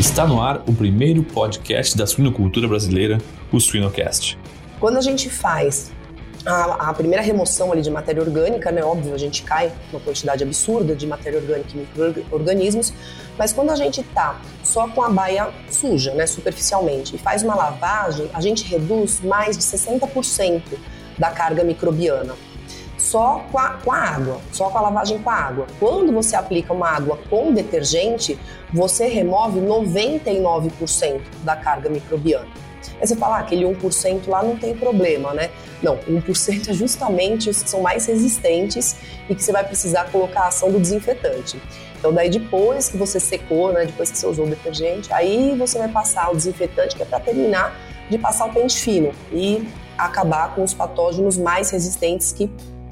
Está no ar o primeiro podcast da suinocultura brasileira, o Suinocast. Quando a gente faz a, a, primeira remoção ali de matéria orgânica, né, óbvio, a gente cai uma quantidade absurda de matéria orgânica e micro-organismos, mas quando a gente tá só com a baia suja, né, superficialmente, e faz uma lavagem, a gente reduz mais de 60% da carga microbiana só com a, com a água, só com a lavagem com a água. Quando você aplica uma água com detergente, você remove 99% da carga microbiana. Aí você fala, ah, aquele 1% lá não tem problema, né? Não, 1% é justamente os que são mais resistentes e que você vai precisar colocar a ação do desinfetante. Então, daí depois que você secou, né, depois que você usou o detergente, aí você vai passar o desinfetante, que é para terminar de passar o pente fino e acabar com os patógenos mais resistentes que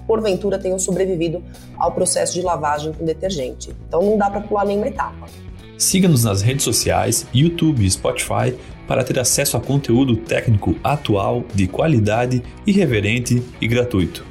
porventura tenham sobrevivido ao processo de lavagem com detergente. Então não dá para pular nenhuma etapa. Siga-nos nas redes sociais, YouTube e Spotify para ter acesso a conteúdo técnico atual, de qualidade, irreverente e gratuito.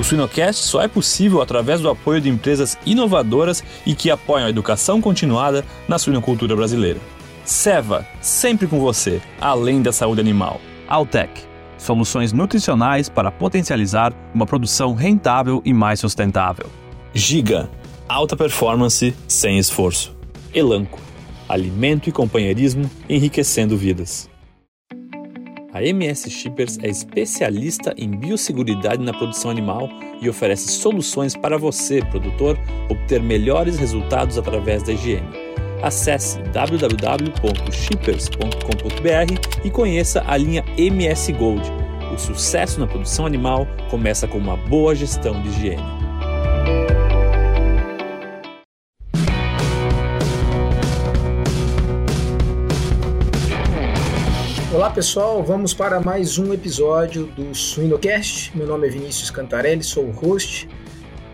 O Suinocast só é possível através do apoio de empresas inovadoras e que apoiam a educação continuada na suinocultura brasileira. Seva, sempre com você, além da saúde animal. Altec soluções nutricionais para potencializar uma produção rentável e mais sustentável. Giga, alta performance sem esforço. Elanco, alimento e companheirismo enriquecendo vidas. A MS Shippers é especialista em biosseguridade na produção animal e oferece soluções para você, produtor, obter melhores resultados através da higiene. Acesse www.shippers.com.br e conheça a linha MS Gold. O sucesso na produção animal começa com uma boa gestão de higiene. Olá pessoal, vamos para mais um episódio do Suinocast. Meu nome é Vinícius Cantarelli, sou o host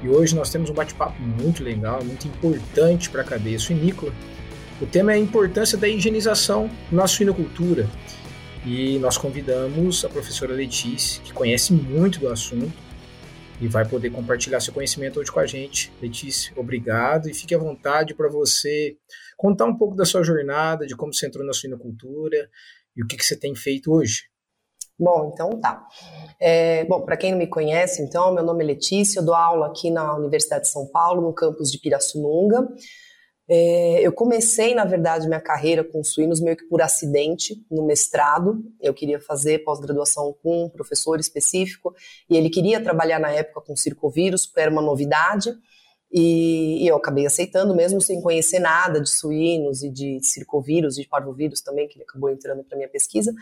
e hoje nós temos um bate-papo muito legal, muito importante para a cadeia suinícola o tema é a importância da higienização na suinocultura. E nós convidamos a professora Letícia, que conhece muito do assunto e vai poder compartilhar seu conhecimento hoje com a gente. Letícia, obrigado e fique à vontade para você contar um pouco da sua jornada, de como você entrou na suinocultura e o que, que você tem feito hoje. Bom, então tá. É, bom, para quem não me conhece, então, meu nome é Letícia, eu dou aula aqui na Universidade de São Paulo, no campus de Pirassununga. É, eu comecei, na verdade, minha carreira com suínos meio que por acidente, no mestrado. Eu queria fazer pós-graduação com um professor específico e ele queria trabalhar na época com circovírus, porque era uma novidade. E, e, eu acabei aceitando, mesmo sem conhecer nada de suínos e de circovírus, de parvovírus também, que ele acabou entrando para minha pesquisa.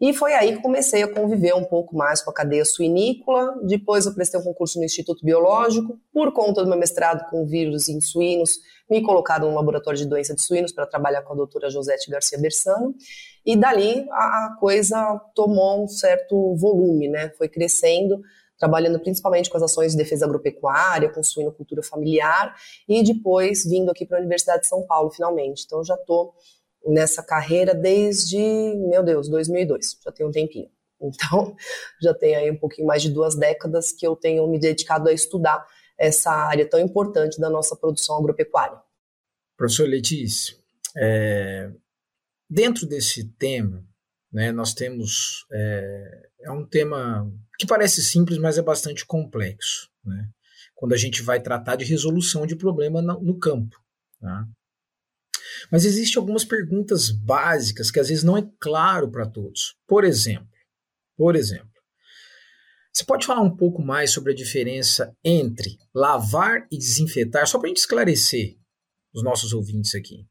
E foi aí que comecei a conviver um pouco mais com a cadeia suinícola. Depois eu prestei um concurso no Instituto Biológico. Por conta do meu mestrado com vírus em suínos, me colocaram no laboratório de doença de suínos para trabalhar com a doutora Josete Garcia Bersano. E dali a, a coisa tomou um certo volume, né? Foi crescendo trabalhando principalmente com as ações de defesa agropecuária, com suinocultura familiar, e depois vindo aqui para a Universidade de São Paulo, finalmente. Então, já estou nessa carreira desde, meu Deus, 2002, já tem um tempinho. Então, já tem aí um pouquinho mais de duas décadas que eu tenho me dedicado a estudar essa área tão importante da nossa produção agropecuária. Professor Letícia, é, dentro desse tema, né, nós temos é, é, um tema que parece simples, mas é bastante complexo, né, quando a gente vai tratar de resolução de problema no, no campo. Tá? Mas existem algumas perguntas básicas que às vezes não é claro para todos. Por exemplo, por exemplo, você pode falar um pouco mais sobre a diferença entre lavar e desinfetar, só para a gente esclarecer os nossos ouvintes aqui?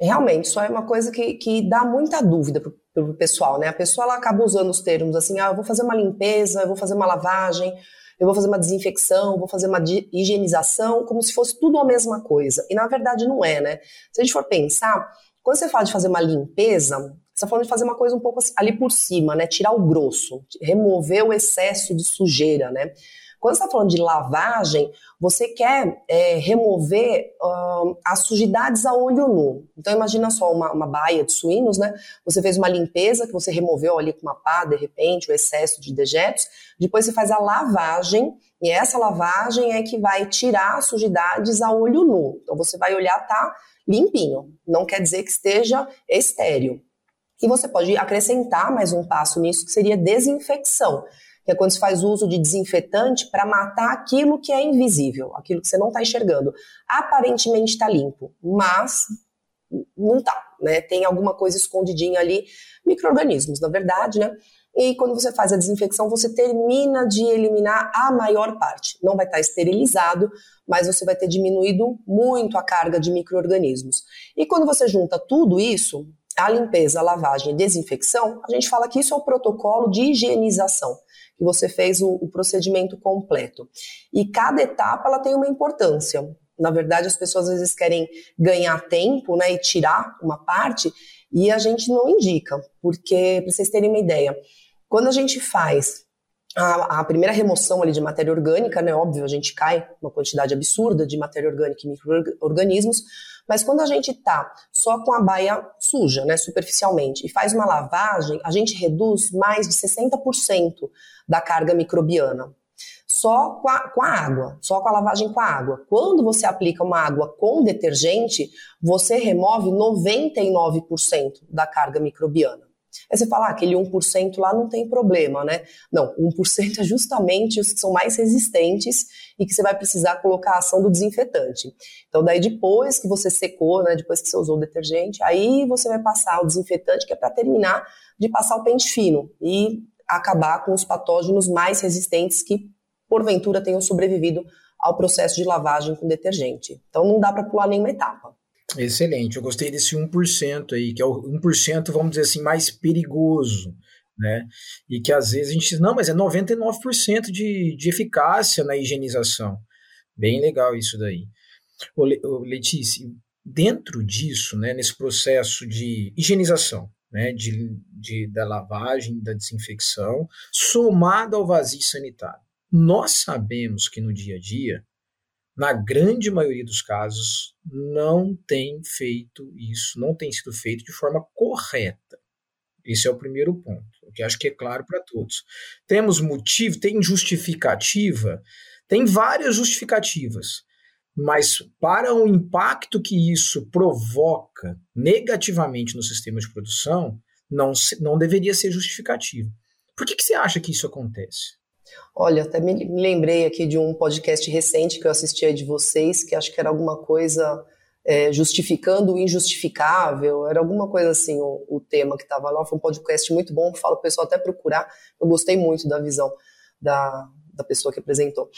Realmente, isso é uma coisa que, que dá muita dúvida para o pessoal, né? A pessoa ela acaba usando os termos assim, ah, eu vou fazer uma limpeza, eu vou fazer uma lavagem, eu vou fazer uma desinfecção, vou fazer uma higienização, como se fosse tudo a mesma coisa. E na verdade não é, né? Se a gente for pensar, quando você fala de fazer uma limpeza, Você está falando de fazer uma coisa um pouco ali por cima, né? Tirar o grosso, remover o excesso de sujeira, né? Quando você está falando de lavagem, você quer é, remover as sujidades a olho nu. Então imagina só uma, uma baia de suínos, né? Você fez uma limpeza que você removeu ali com uma pá, de repente, o excesso de dejetos. Depois você faz a lavagem e essa lavagem é que vai tirar as sujidades a olho nu. Então você vai olhar, tá limpinho. Não quer dizer que esteja estéreo. E você pode acrescentar mais um passo nisso, que seria desinfecção que é quando se faz uso de desinfetante para matar aquilo que é invisível, aquilo que você não está enxergando. Aparentemente está limpo, mas não está, né? Tem alguma coisa escondidinha ali, micro-organismos, na verdade, né? E quando você faz a desinfecção, você termina de eliminar a maior parte. Não vai estar tá esterilizado, mas você vai ter diminuído muito a carga de micro-organismos. E quando você junta tudo isso, a limpeza, a lavagem e desinfecção, a gente fala que isso é o protocolo de higienização que você fez o, o procedimento completo. E cada etapa ela tem uma importância. Na verdade, as pessoas às vezes querem ganhar tempo né, e tirar uma parte, e a gente não indica, porque, para vocês terem uma ideia, quando a gente faz a, a, primeira remoção ali de matéria orgânica, né, óbvio, a gente cai uma quantidade absurda de matéria orgânica e micro-organismos, mas quando a gente tá só com a baia suja, né, superficialmente, e faz uma lavagem, a gente reduz mais de 60% da carga microbiana. Só com a, com a água, só com a lavagem com a água. Quando você aplica uma água com detergente, você remove 99% da carga microbiana. Aí você fala, ah, aquele 1% lá não tem problema, né? Não, 1% é justamente os que são mais resistentes e que você vai precisar colocar a ação do desinfetante. Então, daí depois que você secou, né, depois que você usou o detergente, aí você vai passar o desinfetante, que é para terminar de passar o pente fino e acabar com os patógenos mais resistentes que, porventura, tenham sobrevivido ao processo de lavagem com detergente. Então, não dá para pular nenhuma etapa. Excelente, eu gostei desse 1% aí, que é o 1%, vamos dizer assim, mais perigoso, né? E que às vezes a gente diz, não, mas é 99% de, de eficácia na higienização. Bem legal isso daí. Ô, Letícia, dentro disso, né, nesse processo de higienização, né, de, de, da lavagem, da desinfecção, somado ao vazio sanitário, nós sabemos que no dia a dia na grande maioria dos casos, não tem feito isso, não tem sido feito de forma correta. Esse é o primeiro ponto, que acho que é claro para todos. Temos motivo, tem justificativa, tem várias justificativas, mas para o impacto que isso provoca negativamente no sistema de produção, não, não deveria ser justificativo. Por que, que você acha que isso acontece? Olha, até me lembrei aqui de um podcast recente que eu assisti de vocês, que acho que era alguma coisa é, justificando o injustificável, era alguma coisa assim o, o tema que estava lá. Foi um podcast muito bom, falo o pessoal até procurar. Eu gostei muito da visão da, da pessoa que apresentou.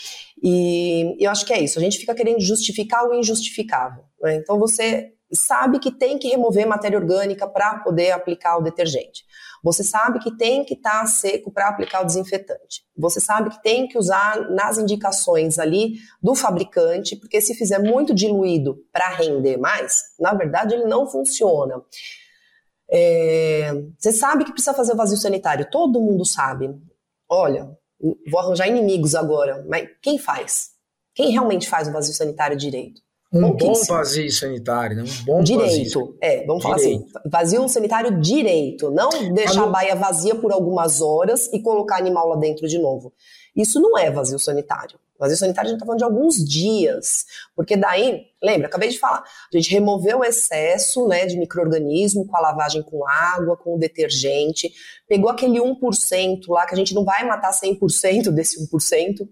E eu acho que é isso, a gente fica querendo justificar o injustificável. Né? Então você sabe que tem que remover matéria orgânica para poder aplicar o detergente. Você sabe que tem que estar tá seco para aplicar o desinfetante. Você sabe que tem que usar nas indicações ali do fabricante, porque se fizer muito diluído para render mais, na verdade ele não funciona. É, você sabe que precisa fazer o vazio sanitário, todo mundo sabe. Olha, vou arranjar inimigos agora, mas quem faz? Quem realmente faz o vazio sanitário direito? Um bom vazio sanitário, né? Um bom direito. Vazio. É, vamos direito. falar assim. Vazio sanitário direito. Não deixar a baia vazia por algumas horas e colocar animal lá dentro de novo. Isso não é vazio sanitário. Vazio sanitário a gente está falando de alguns dias. Porque daí, lembra, acabei de falar, a gente removeu o excesso né, de microorganismo com a lavagem com água, com o detergente, pegou aquele 1% lá, que a gente não vai matar 100% desse 1%,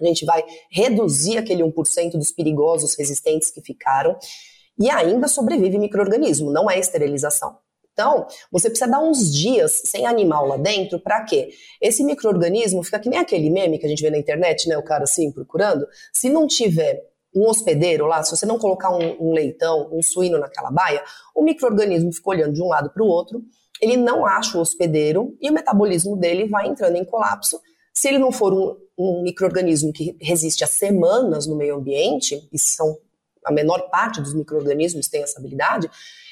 a gente vai reduzir aquele 1% dos perigosos resistentes que ficaram e ainda sobrevive microorganismo, não é esterilização. Então, você precisa dar uns dias sem animal lá dentro, para quê? Esse microorganismo fica que nem aquele meme que a gente vê na internet, né? O cara assim procurando. Se não tiver um hospedeiro lá, se você não colocar um, um leitão, um suíno naquela baia, o microorganismo fica olhando de um lado para o outro, ele não acha o hospedeiro e o metabolismo dele vai entrando em colapso. Se ele não for um, um microorganismo que resiste a semanas no meio ambiente, e são a menor parte dos microorganismos tem essa habilidade,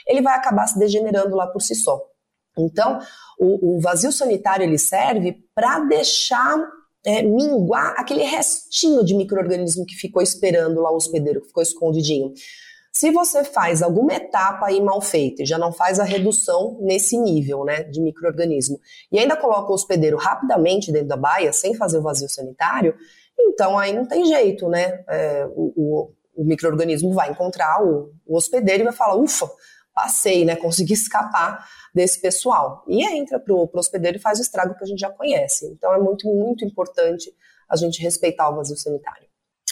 ele vai acabar se degenerando lá por si só. Então, o, o vazio sanitário ele serve para deixar é, minguar aquele restinho de microorganismo que ficou esperando lá o hospedeiro, que ficou escondidinho. Se você faz alguma etapa aí mal feita e já não faz a redução nesse nível né, de microorganismo e ainda coloca o hospedeiro rapidamente dentro da baia, sem fazer o vazio sanitário, então aí não tem jeito, né? É, o, o, o microorganismo vai encontrar o, o hospedeiro e vai falar: ufa, passei, né? Consegui escapar desse pessoal. E entra para o hospedeiro e faz o estrago que a gente já conhece. Então é muito, muito importante a gente respeitar o vazio sanitário.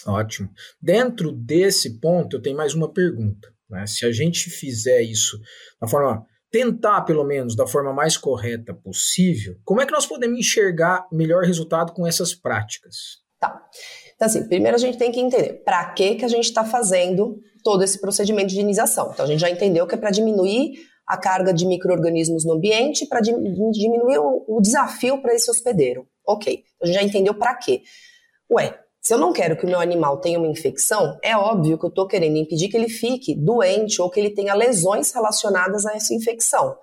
Ótimo. Dentro desse ponto, eu tenho mais uma pergunta. Né? Se a gente fizer isso da forma. Tentar, pelo menos, da forma mais correta possível, como é que nós podemos enxergar melhor resultado com essas práticas? Tá. Então, assim, primeiro a gente tem que entender para que, que a gente está fazendo todo esse procedimento de higienização. Então, a gente já entendeu que é para diminuir a carga de micro-organismos no ambiente, para diminuir o, o desafio para esse hospedeiro. Ok, então, a gente já entendeu para quê. Ué, se eu não quero que o meu animal tenha uma infecção, é óbvio que eu estou querendo impedir que ele fique doente ou que ele tenha lesões relacionadas a essa infecção.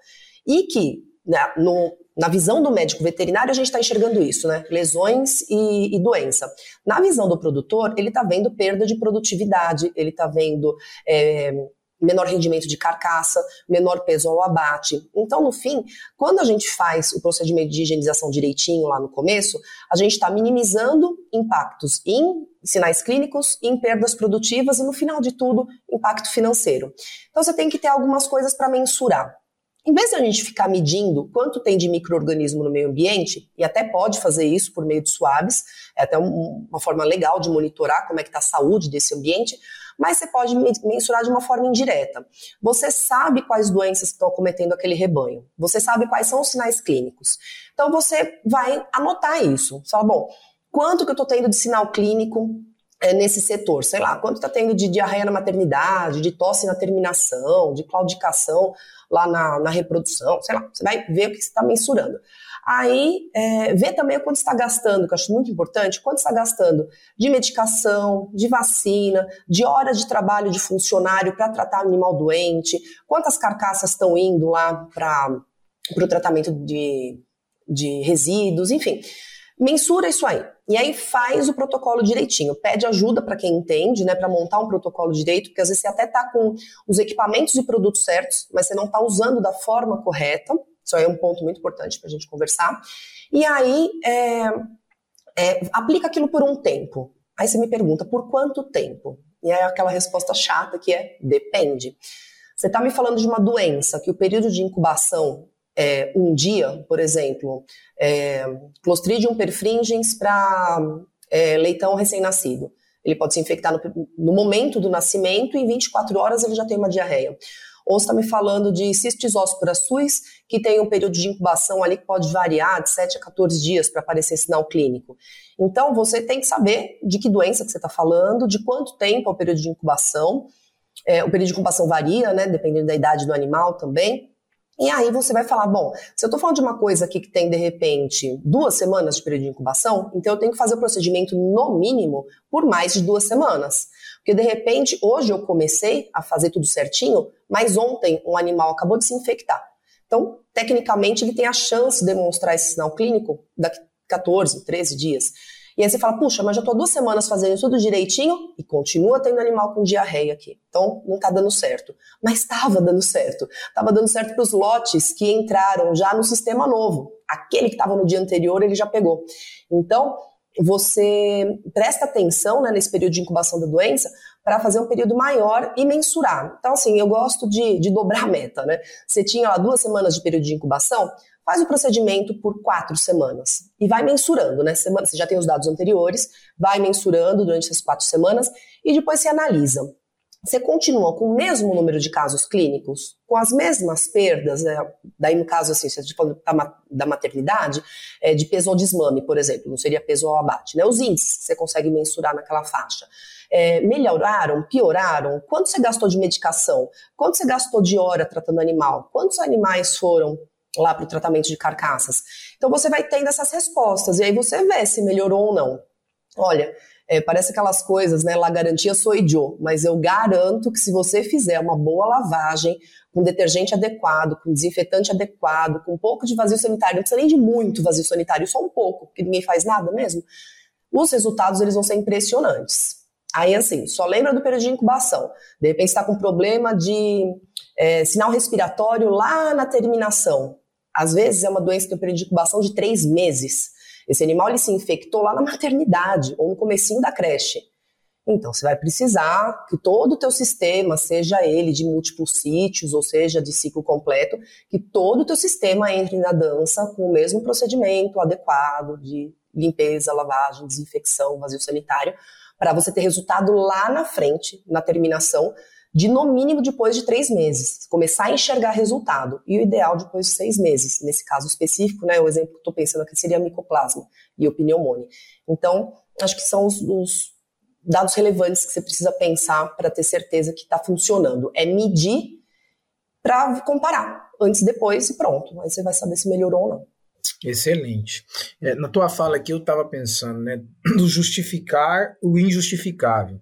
E que, né, no, na visão do médico veterinário, a gente está enxergando isso, né? Lesões e, e, doença. Na visão do produtor, ele está vendo perda de produtividade, ele está vendo. É, menor rendimento de carcaça, menor peso ao abate. Então, no fim, quando a gente faz o procedimento de higienização direitinho lá no começo, a gente está minimizando impactos em sinais clínicos, em perdas produtivas e, no final de tudo, impacto financeiro. Então, você tem que ter algumas coisas para mensurar. Em vez de a gente ficar medindo quanto tem de microorganismo no meio ambiente, e até pode fazer isso por meio de suaves, é até uma forma legal de monitorar como é que está a saúde desse ambiente, mas você pode mensurar de uma forma indireta. Você sabe quais doenças estão acometendo aquele rebanho, você sabe quais são os sinais clínicos. Então você vai anotar isso. Você fala, bom, quanto que eu estou tendo de sinal clínico é, nesse setor? Sei lá, quanto está tendo de diarreia na maternidade, de tosse na terminação, de claudicação lá na, na reprodução, sei lá, você vai ver o que você está mensurando. Aí, é, ver também o quanto está gastando, que eu acho muito importante, quanto está gastando de medicação, de vacina, de horas de trabalho de funcionário para tratar animal doente, quantas carcaças estão indo lá para o tratamento de, de resíduos, enfim. Mensura isso aí. E aí faz o protocolo direitinho. Pede ajuda para quem entende, né, para montar um protocolo direito, porque às vezes você até está com os equipamentos e produtos certos, mas você não está usando da forma correta. Isso aí é um ponto muito importante para a gente conversar. E aí, é, é, aplica aquilo por um tempo. Aí você me pergunta, por quanto tempo? E é aquela resposta chata que é, depende. Você está me falando de uma doença que o período de incubação é um dia, por exemplo, é, Clostridium perfringens para é, leitão recém-nascido. Ele pode se infectar no, no momento do nascimento e em 24 horas ele já tem uma diarreia ou está me falando de cistis ósperas suis, que tem um período de incubação ali que pode variar de 7 a 14 dias para aparecer sinal clínico. Então, você tem que saber de que doença que você está falando, de quanto tempo é o período de incubação. É, o período de incubação varia, né, dependendo da idade do animal também. E aí você vai falar, bom, se eu estou falando de uma coisa aqui que tem, de repente, duas semanas de período de incubação, então eu tenho que fazer o procedimento, no mínimo, por mais de duas semanas. Porque, de repente, hoje eu comecei a fazer tudo certinho, mas ontem um animal acabou de se infectar. Então, tecnicamente, ele tem a chance de demonstrar esse sinal clínico daqui 14, 13 dias. E aí você fala, puxa, mas já estou duas semanas fazendo tudo direitinho e continua tendo animal com diarreia aqui. Então não está dando certo. Mas estava dando certo. Estava dando certo para os lotes que entraram já no sistema novo. Aquele que estava no dia anterior, ele já pegou. Então, você presta atenção né, nesse período de incubação da doença para fazer um período maior e mensurar. Então, assim, eu gosto de, de dobrar a meta, né? Você tinha lá duas semanas de período de incubação, faz o procedimento por quatro semanas e vai mensurando, né? Semana, você já tem os dados anteriores, vai mensurando durante essas quatro semanas e depois se analisa. Você continua com o mesmo número de casos clínicos, com as mesmas perdas, né? daí no caso assim, se a gente fala da maternidade, é, de peso ao desmame, por exemplo, não seria peso ao abate, né? Os índices você consegue mensurar naquela faixa. É, melhoraram, pioraram? Quanto você gastou de medicação? Quanto você gastou de hora tratando animal? Quantos animais foram lá para o tratamento de carcaças. Então você vai tendo essas respostas e aí você vê se melhorou ou não. Olha, é, parece aquelas coisas, né? La garantia sou eu, mas eu garanto que se você fizer uma boa lavagem, com detergente adequado, com desinfetante adequado, com um pouco de vazio sanitário, não precisa nem de muito vazio sanitário, só um pouco, porque ninguém faz nada mesmo, os resultados eles vão ser impressionantes. Aí, assim, só lembra do período de incubação. De repente está com problema de é, sinal respiratório lá na terminação. Às vezes é uma doença que um período de incubação de três meses. Esse animal ele se infectou lá na maternidade ou no comecinho da creche. Então, você vai precisar que todo o teu sistema, seja ele de múltiplos sítios, ou seja, de ciclo completo, que todo o teu sistema entre na dança com o mesmo procedimento adequado de limpeza, lavagem, desinfecção, vazio sanitário, para você ter resultado lá na frente, na terminação, de no mínimo depois de três meses, começar a enxergar resultado. E o ideal depois de seis meses. Nesse caso específico, né, o exemplo que eu estou pensando aqui seria micoplasma e o. Então, acho que são os, os dados relevantes que você precisa pensar para ter certeza que está funcionando. É medir para comparar, antes depois e pronto. Aí você vai saber se melhorou ou não. Excelente. É, na tua fala aqui eu estava pensando, né, do justificar o injustificável.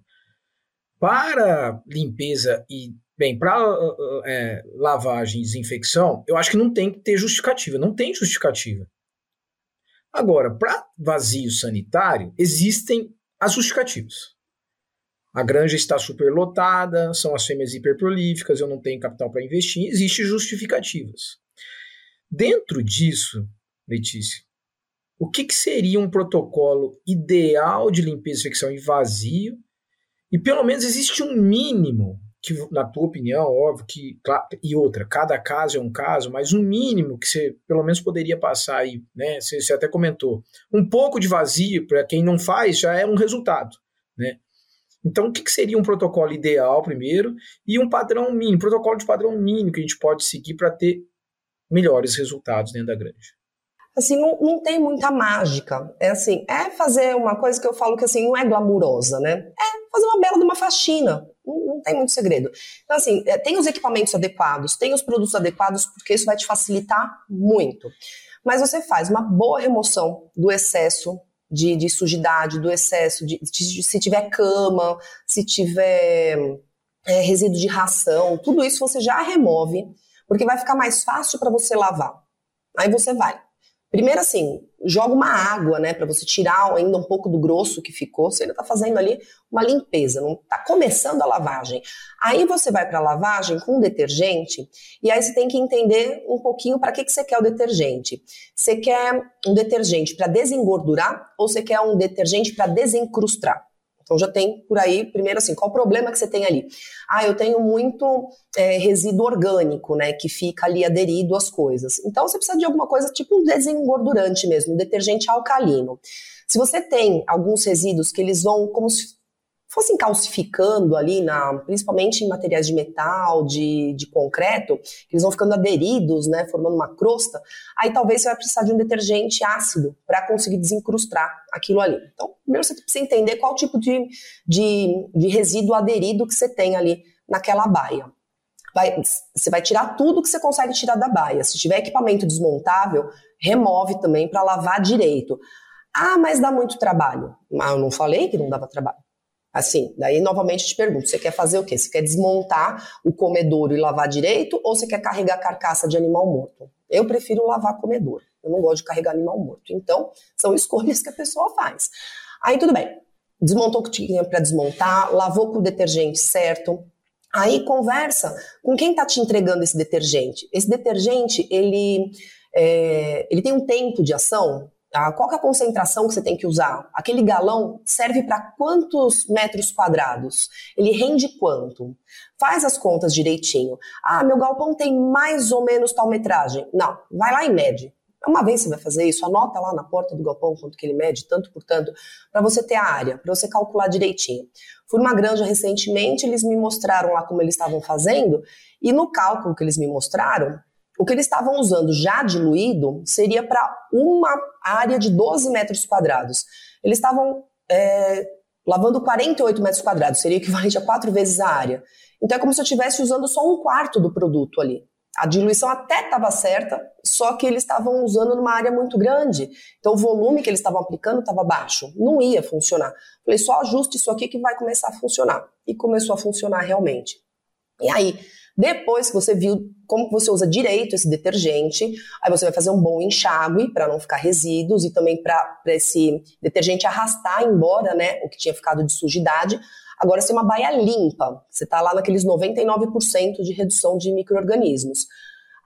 Para limpeza e, bem, para uh, uh, é, lavagem e desinfecção, eu acho que não tem que ter justificativa, não tem justificativa. Agora, para vazio sanitário, existem as justificativas. A granja está superlotada, são as fêmeas hiperprolíficas, eu não tenho capital para investir, existem justificativas. Dentro disso, Letícia, o que, que, seria um protocolo ideal de limpeza e infecção em vazio? E pelo menos existe um mínimo, que na tua opinião, óbvio que. E outra, cada caso é um caso, mas um mínimo que você pelo menos poderia passar aí, né? Você, você até comentou. Um pouco de vazio, para quem não faz, já é um resultado, né? Então, o que, que seria um protocolo ideal primeiro e um padrão mínimo, protocolo de padrão mínimo que a gente pode seguir para ter melhores resultados dentro da granja? Assim, não, não tem muita mágica. É assim, é fazer uma coisa que eu falo que assim, não é glamurosa, né? É fazer uma bela de uma faxina. Não, não tem muito segredo. Então, assim, é, tem os equipamentos adequados, tem os produtos adequados, porque isso vai te facilitar muito. Mas você faz uma boa remoção do excesso de, de sujidade, do excesso de, de, se tiver cama, se tiver é, resíduo de ração, tudo isso você já remove, porque vai ficar mais fácil para você lavar. Aí você vai Primeiro, assim, joga uma água, né, para você tirar ainda um pouco do grosso que ficou. Você ainda está fazendo ali uma limpeza, não está começando a lavagem. Aí você vai para a lavagem com detergente e aí você tem que entender um pouquinho para que, que você quer o detergente. Você quer um detergente para desengordurar ou você quer um detergente para desencrustar? Então já tem por aí, primeiro assim, qual o problema que você tem ali? Ah, eu tenho muito é, resíduo orgânico, né, que fica ali aderido às coisas. Então você precisa de alguma coisa tipo um desengordurante mesmo, um detergente alcalino. Se você tem alguns resíduos que eles vão como se fossem calcificando ali, na, principalmente em materiais de metal, de, de concreto, que eles vão ficando aderidos, né, formando uma crosta, aí talvez você vai precisar de um detergente ácido para conseguir desencrustar aquilo ali. Então, primeiro você precisa entender qual tipo de, de, de resíduo aderido que você tem ali naquela baia. Vai, você vai tirar tudo que você consegue tirar da baia. Se tiver equipamento desmontável, remove também para lavar direito. Ah, mas dá muito trabalho. Ah, eu não falei que não dava trabalho. Assim, daí novamente te pergunto, você quer fazer o quê? Você quer desmontar o comedouro e lavar direito ou você quer carregar carcaça de animal morto? Eu prefiro lavar comedouro. Eu não gosto de carregar animal morto. Então, são escolhas que a pessoa faz. Aí tudo bem. Desmontou o que tinha para desmontar, lavou com o detergente certo, Aí conversa com quem está te entregando esse detergente. Esse detergente, ele, é, ele tem um tempo de ação Tá? Qual é a concentração que você tem que usar? Aquele galão serve para quantos metros quadrados? Ele rende quanto? Faz as contas direitinho. Ah, meu galpão tem mais ou menos tal metragem. Não, vai lá e mede. Uma vez você vai fazer isso, anota lá na porta do galpão quanto que ele mede, tanto por tanto, para você ter a área, para você calcular direitinho. Fui numa granja recentemente, eles me mostraram lá como eles estavam fazendo, e no cálculo que eles me mostraram, o que eles estavam usando já diluído seria para uma área de 12 metros quadrados. Eles estavam é, lavando 48 metros quadrados, seria equivalente a quatro vezes a área. Então é como se eu estivesse usando só um quarto do produto ali. A diluição até estava certa, só que eles estavam usando numa área muito grande. Então o volume que eles estavam aplicando estava baixo. Não ia funcionar. Falei, só ajuste isso aqui que vai começar a funcionar. E começou a funcionar realmente. E aí, depois que você viu como você usa direito esse detergente, aí você vai fazer um bom enxágue para não ficar resíduos e também para esse detergente arrastar embora né, o que tinha ficado de sujidade. Agora, se é uma baia limpa, você está lá naqueles 99% de redução de micro-organismos.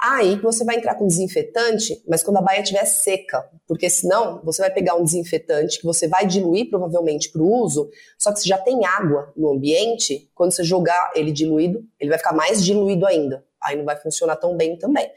Aí você vai entrar com desinfetante, mas quando a baia estiver seca, porque senão você vai pegar um desinfetante que você vai diluir provavelmente para o uso, só que se já tem água no ambiente, quando você jogar ele diluído, ele vai ficar mais diluído ainda. Aí não vai funcionar tão bem também.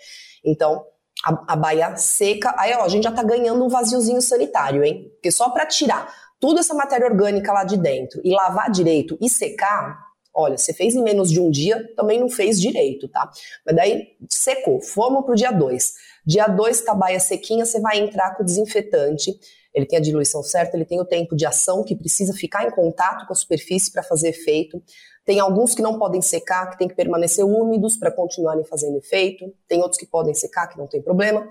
Então, a, a baia seca, aí ó, a gente já está ganhando um vaziozinho sanitário, hein? Porque só para tirar toda essa matéria orgânica lá de dentro e lavar direito e secar, olha, você fez em menos de um dia, também não fez direito, tá? Mas daí secou, fomos pro dia 2. Dia 2, tabaia sequinha, você vai entrar com o desinfetante. Ele tem a diluição certa, ele tem o tempo de ação que precisa ficar em contato com a superfície para fazer efeito. Tem alguns que não podem secar, que tem que permanecer úmidos para continuarem fazendo efeito. Tem outros que podem secar, que não tem problema.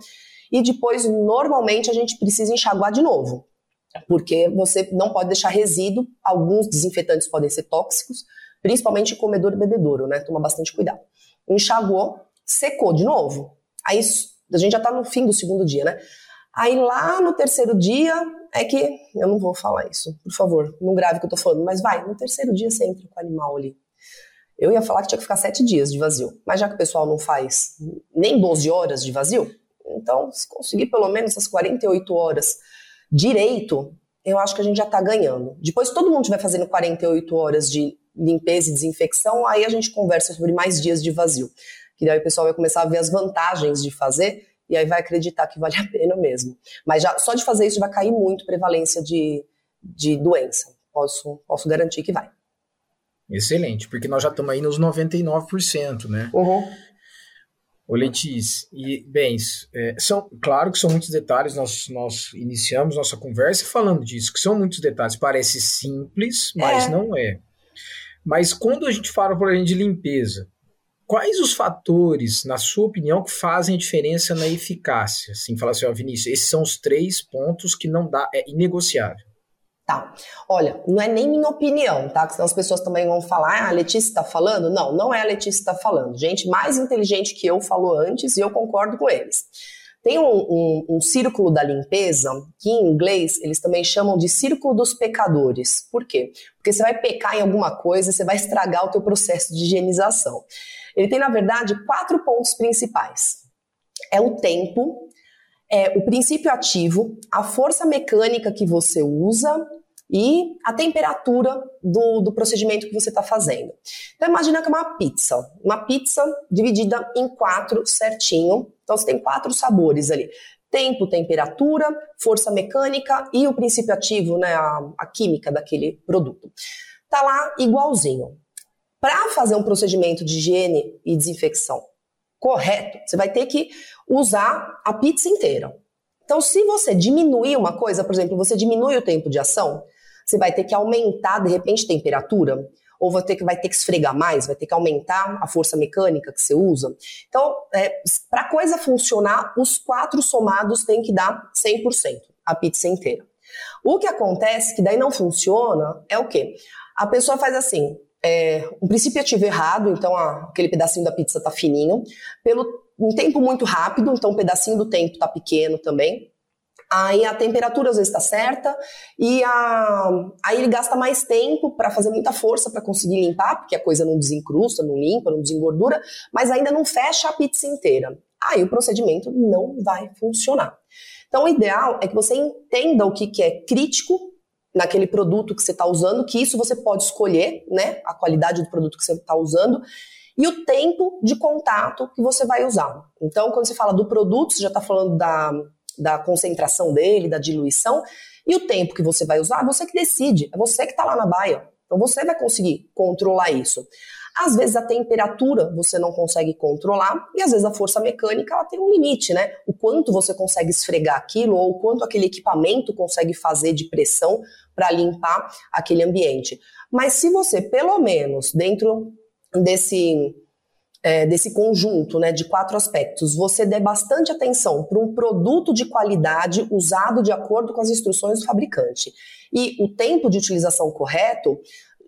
E depois, normalmente, a gente precisa enxaguar de novo porque você não pode deixar resíduo. Alguns desinfetantes podem ser tóxicos, principalmente comedor e bebedouro, né? Toma bastante cuidado. Enxaguou, secou de novo. Aí a gente já tá no fim do segundo dia, né? Aí lá no terceiro dia é que eu não vou falar isso, por favor, não grave o que eu tô falando, mas vai, no terceiro dia você entra com o animal ali. Eu ia falar que tinha que ficar sete dias de vazio, mas já que o pessoal não faz nem 12 horas de vazio, então se conseguir pelo menos essas 48 horas direito, eu acho que a gente já está ganhando. Depois todo mundo estiver fazendo 48 horas de limpeza e desinfecção, aí a gente conversa sobre mais dias de vazio. Que daí o pessoal vai começar a ver as vantagens de fazer e aí vai acreditar que vale a pena mesmo. Mas já só de fazer isso vai cair muito prevalência de, de doença. Posso, posso garantir que vai. Excelente, porque nós já estamos aí nos 99%, né? Uhum. Ô Letícia, e bem, é, são, claro que são muitos detalhes, nós, nós iniciamos nossa conversa falando disso, que são muitos detalhes, parece simples, mas é. não é. Mas quando a gente fala, por exemplo, de limpeza, quais os fatores, na sua opinião, que fazem a diferença na eficácia? Assim, falar assim, ó, Vinícius, esses são os três pontos que não dá, é inegociável. Tá. Olha, não é nem minha opinião, tá? Senão as pessoas também vão falar, ah, a Letícia está falando. Não, não é a Letícia está falando. Gente mais inteligente que eu falou antes e eu concordo com eles. Tem um, um, um, círculo da limpeza que em inglês eles também chamam de círculo dos pecadores. Por quê? Porque você vai pecar em alguma coisa você vai estragar o teu processo de higienização. Ele tem, na verdade, quatro pontos principais. É o tempo, é o princípio ativo, a força mecânica que você usa e a temperatura do, do procedimento que você está fazendo. Então imagina que é uma pizza, uma pizza dividida em quatro certinho. Então você tem quatro sabores ali: tempo, temperatura, força mecânica e o princípio ativo, né, a, a química daquele produto. Tá lá igualzinho. Para fazer um procedimento de higiene e desinfecção correto, você vai ter que usar a pizza inteira. Então, se você diminuir uma coisa, por exemplo, você diminui o tempo de ação, você vai ter que aumentar, de repente, a temperatura, ou vai ter que, vai ter que esfregar mais, vai ter que aumentar a força mecânica que você usa. Então, é, para a coisa funcionar, os quatro somados têm que dar 100%, a pizza inteira. O que acontece que daí não funciona é o quê? A pessoa faz assim, é, um princípio ativo errado, então aquele pedacinho da pizza tá fininho, pelo um tempo muito rápido, então um pedacinho do tempo tá pequeno também. Aí a temperatura às vezes está certa e a, aí ele gasta mais tempo para fazer muita força para conseguir limpar, porque a coisa não desencrusta, não limpa, não desengordura, mas ainda não fecha a pizza inteira. Aí o procedimento não vai funcionar. Então o ideal é que você entenda o que, que é crítico naquele produto que você está usando, que isso você pode escolher, né? A qualidade do produto que você está usando e o tempo de contato que você vai usar. Então, quando você fala do produto, você já está falando da, da concentração dele, da diluição, e o tempo que você vai usar, é você que decide, é você que está lá na baia. Então, você vai conseguir controlar isso. Às vezes a temperatura você não consegue controlar e às vezes a força mecânica ela tem um limite, né? O quanto você consegue esfregar aquilo ou o quanto aquele equipamento consegue fazer de pressão para limpar aquele ambiente. Mas se você, pelo menos, dentro desse é, desse conjunto né, de quatro aspectos, você der bastante atenção para um produto de qualidade usado de acordo com as instruções do fabricante e o tempo de utilização correto,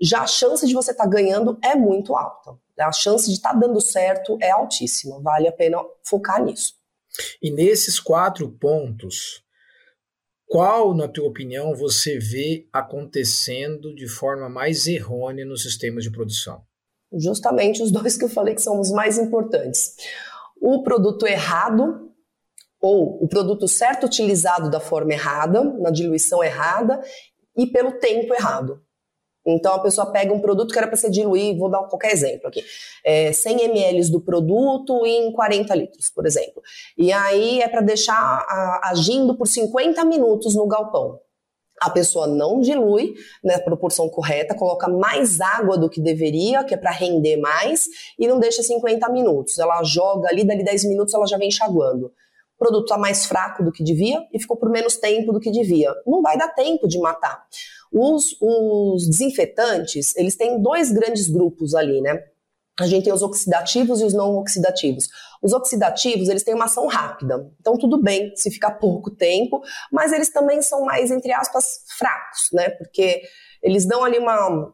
já a chance de você estar tá ganhando é muito alta. A chance de estar tá dando certo é altíssima. Vale a pena focar nisso. E nesses quatro pontos, qual, na tua opinião, você vê acontecendo de forma mais errônea nos sistemas de produção? Justamente os dois que eu falei que são os mais importantes. O produto errado, ou o produto certo utilizado da forma errada, na diluição errada, e pelo tempo errado. Então a pessoa pega um produto que era para ser diluir, vou dar qualquer exemplo aqui, é, 100 ml do produto em 40 litros, por exemplo. E aí é para deixar a, agindo por 50 minutos no galpão. A pessoa não dilui na proporção correta, coloca mais água do que deveria, que é para render mais, e não deixa 50 minutos. Ela joga ali, dali 10 minutos ela já vem enxaguando. O produto está mais fraco do que devia e ficou por menos tempo do que devia. Não vai dar tempo de matar. Os, os desinfetantes, eles têm dois grandes grupos ali, né? A gente tem os oxidativos e os não oxidativos. Os oxidativos, eles têm uma ação rápida. Então, tudo bem se ficar pouco tempo, mas eles também são mais, entre aspas, fracos, né? Porque eles dão ali uma,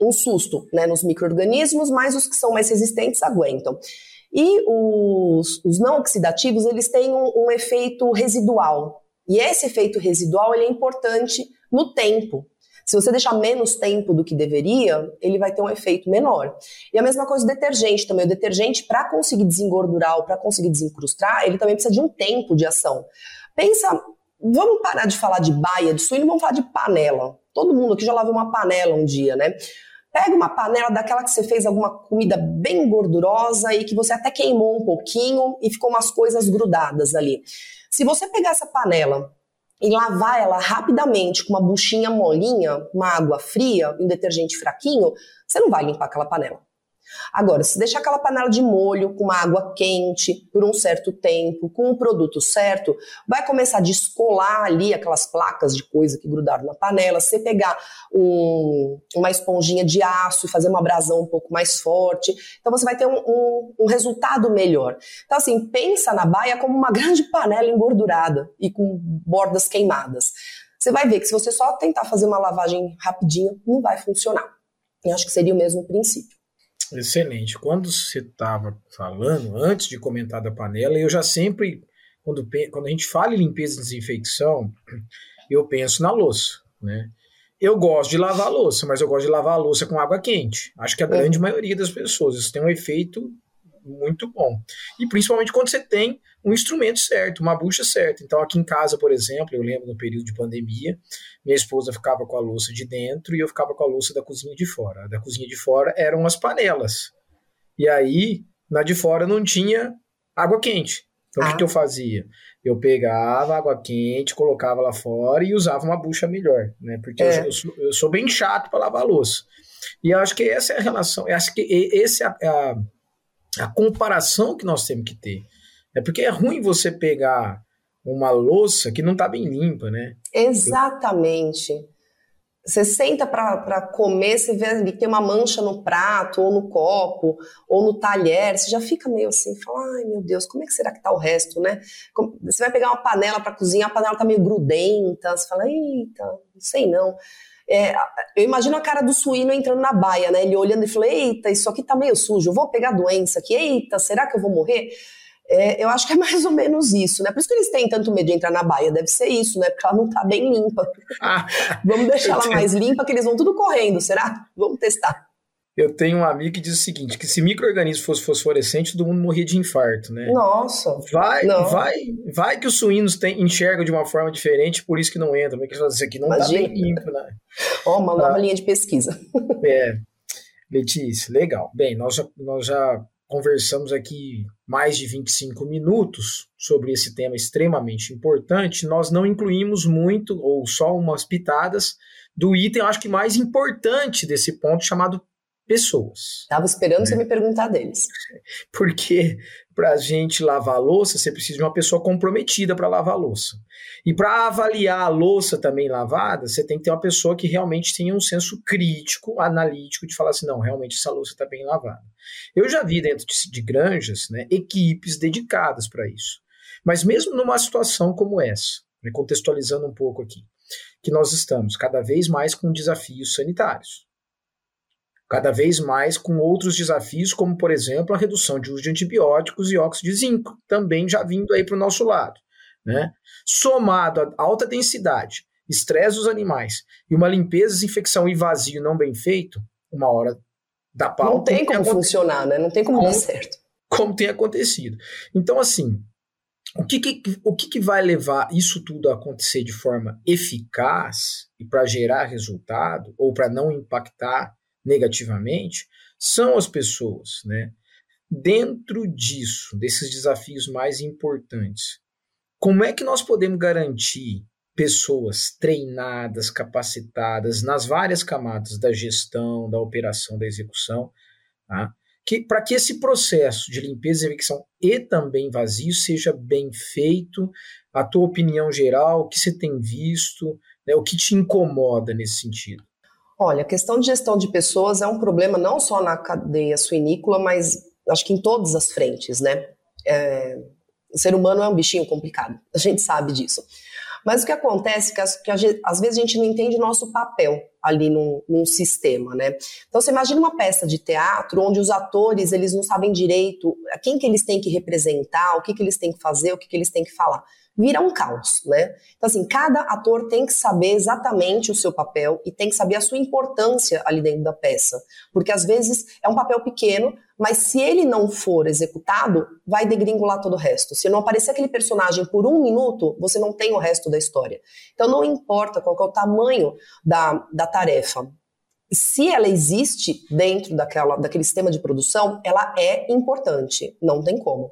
um susto né, nos micro-organismos, mas os que são mais resistentes aguentam. E os, os não oxidativos, eles têm um, um efeito residual. E esse efeito residual ele é importante no tempo. Se você deixar menos tempo do que deveria, ele vai ter um efeito menor. E a mesma coisa o detergente também. O detergente, para conseguir desengordurar ou para conseguir desincrustar, ele também precisa de um tempo de ação. Pensa, vamos parar de falar de baia de suíno, vamos falar de panela. Todo mundo aqui já lavou uma panela um dia, né? Pega uma panela daquela que você fez alguma comida bem gordurosa e que você até queimou um pouquinho e ficou umas coisas grudadas ali. Se você pegar essa panela e lavar ela rapidamente com uma buchinha molinha, uma água fria, um detergente fraquinho, você não vai limpar aquela panela. Agora, se deixar aquela panela de molho com uma água quente por um certo tempo, com o produto certo, vai começar a descolar ali aquelas placas de coisa que grudaram na panela. Você pegar um, uma esponjinha de aço e fazer uma abrasão um pouco mais forte, então você vai ter um, um, um resultado melhor. Então, assim, pensa na baia como uma grande panela engordurada e com bordas queimadas. Você vai ver que se você só tentar fazer uma lavagem rapidinha, não vai funcionar. Eu acho que seria o mesmo princípio. Excelente. Quando você estava falando, antes de comentar da panela, eu já sempre, quando, quando a gente fala em limpeza e desinfecção, eu penso na louça, né? Eu gosto de lavar a louça, mas eu gosto de lavar a louça com água quente. Acho que a grande uhum. maioria das pessoas. Isso tem um efeito muito bom. E principalmente quando você tem um instrumento certo, uma bucha certa. Então, aqui em casa, por exemplo, eu lembro no período de pandemia, minha esposa ficava com a louça de dentro e eu ficava com a louça da cozinha de fora. A da cozinha de fora eram as panelas. E aí, na de fora não tinha água quente. Então, ah. o que, que eu fazia? Eu pegava água quente, colocava lá fora e usava uma bucha melhor, né? Porque é. eu, eu, sou, eu, sou, bem chato para lavar louça. E eu acho que essa é a relação, acho que esse é a, a a comparação que nós temos que ter. É porque é ruim você pegar uma louça que não está bem limpa, né? Exatamente. Você senta para comer, você vê que tem uma mancha no prato, ou no copo, ou no talher, você já fica meio assim, fala, ai meu Deus, como é que será que tá o resto, né? Você vai pegar uma panela para cozinhar, a panela tá meio grudenta, você fala, eita, não sei não. É, eu imagino a cara do suíno entrando na baia, né? Ele olhando e falando: Eita, isso aqui tá meio sujo, eu vou pegar doença aqui, eita, será que eu vou morrer? É, eu acho que é mais ou menos isso, né? Por isso que eles têm tanto medo de entrar na baia, deve ser isso, né? Porque ela não tá bem limpa. Ah, Vamos deixar ela mais limpa, que eles vão tudo correndo, será? Vamos testar. Eu tenho um amigo que diz o seguinte: que se microorganismo fosse fosforescente, todo mundo morria de infarto, né? Nossa. Vai, não. vai, vai que os suínos tem, enxergam de uma forma diferente, por isso que não entram. Porque isso aqui não tá Imagina. tá bem limpo, né? Ó, oh, uma nova ah, linha de pesquisa. É. Letícia, legal. Bem, nós já, nós já conversamos aqui mais de 25 minutos sobre esse tema extremamente importante. Nós não incluímos muito, ou só umas pitadas, do item, acho que mais importante desse ponto, chamado pessoas. Estava esperando né? você me perguntar deles. Porque para a gente lavar a louça, você precisa de uma pessoa comprometida para lavar a louça. E para avaliar a louça também lavada, você tem que ter uma pessoa que realmente tenha um senso crítico, analítico, de falar assim: não, realmente essa louça está bem lavada. Eu já vi dentro de, de granjas né, equipes dedicadas para isso. Mas mesmo numa situação como essa, né, contextualizando um pouco aqui, que nós estamos cada vez mais com desafios sanitários. Cada vez mais com outros desafios, como, por exemplo, a redução de uso de antibióticos e óxido de zinco, também já vindo aí para o nosso lado. Né? Somado a alta densidade, estresse dos animais e uma limpeza, desinfecção e vazio não bem feito, uma hora da pau. Não tem como funcionar, né? Não tem como, como dar certo. Como tem acontecido. Então, assim, o que, que o que, que, vai levar isso tudo a acontecer de forma eficaz e para gerar resultado ou para não impactar negativamente são as pessoas, né? Dentro disso, desses desafios mais importantes, como é que nós podemos garantir pessoas treinadas, capacitadas nas várias camadas da gestão, da operação, da execução, tá? que, para que esse processo de limpeza e evicção e também vazio seja bem feito, a tua opinião geral, o que você tem visto, né, o que te incomoda nesse sentido? Olha, a questão de gestão de pessoas é um problema não só na cadeia suinícola, mas acho que em todas as frentes, né? É, o ser humano é um bichinho complicado, a gente sabe disso. Mas o que acontece é que, que às vezes a gente não entende o nosso papel ali num, num, sistema, né? Então você imagina uma peça de teatro onde os atores eles não sabem direito a quem que eles têm que representar, o que que eles têm que fazer, o que que eles têm que falar. Vira um caos, né? Então assim, cada ator tem que saber exatamente o seu papel e tem que saber a sua importância ali dentro da peça, porque às vezes é um papel pequeno, mas se ele não for executado, vai degringolar todo o resto. Se não aparecer aquele personagem por um minuto, você não tem o resto da história. Então não importa qual é o tamanho da, da tarefa. Se ela existe dentro daquela, daquele sistema de produção, ela é importante, não tem como.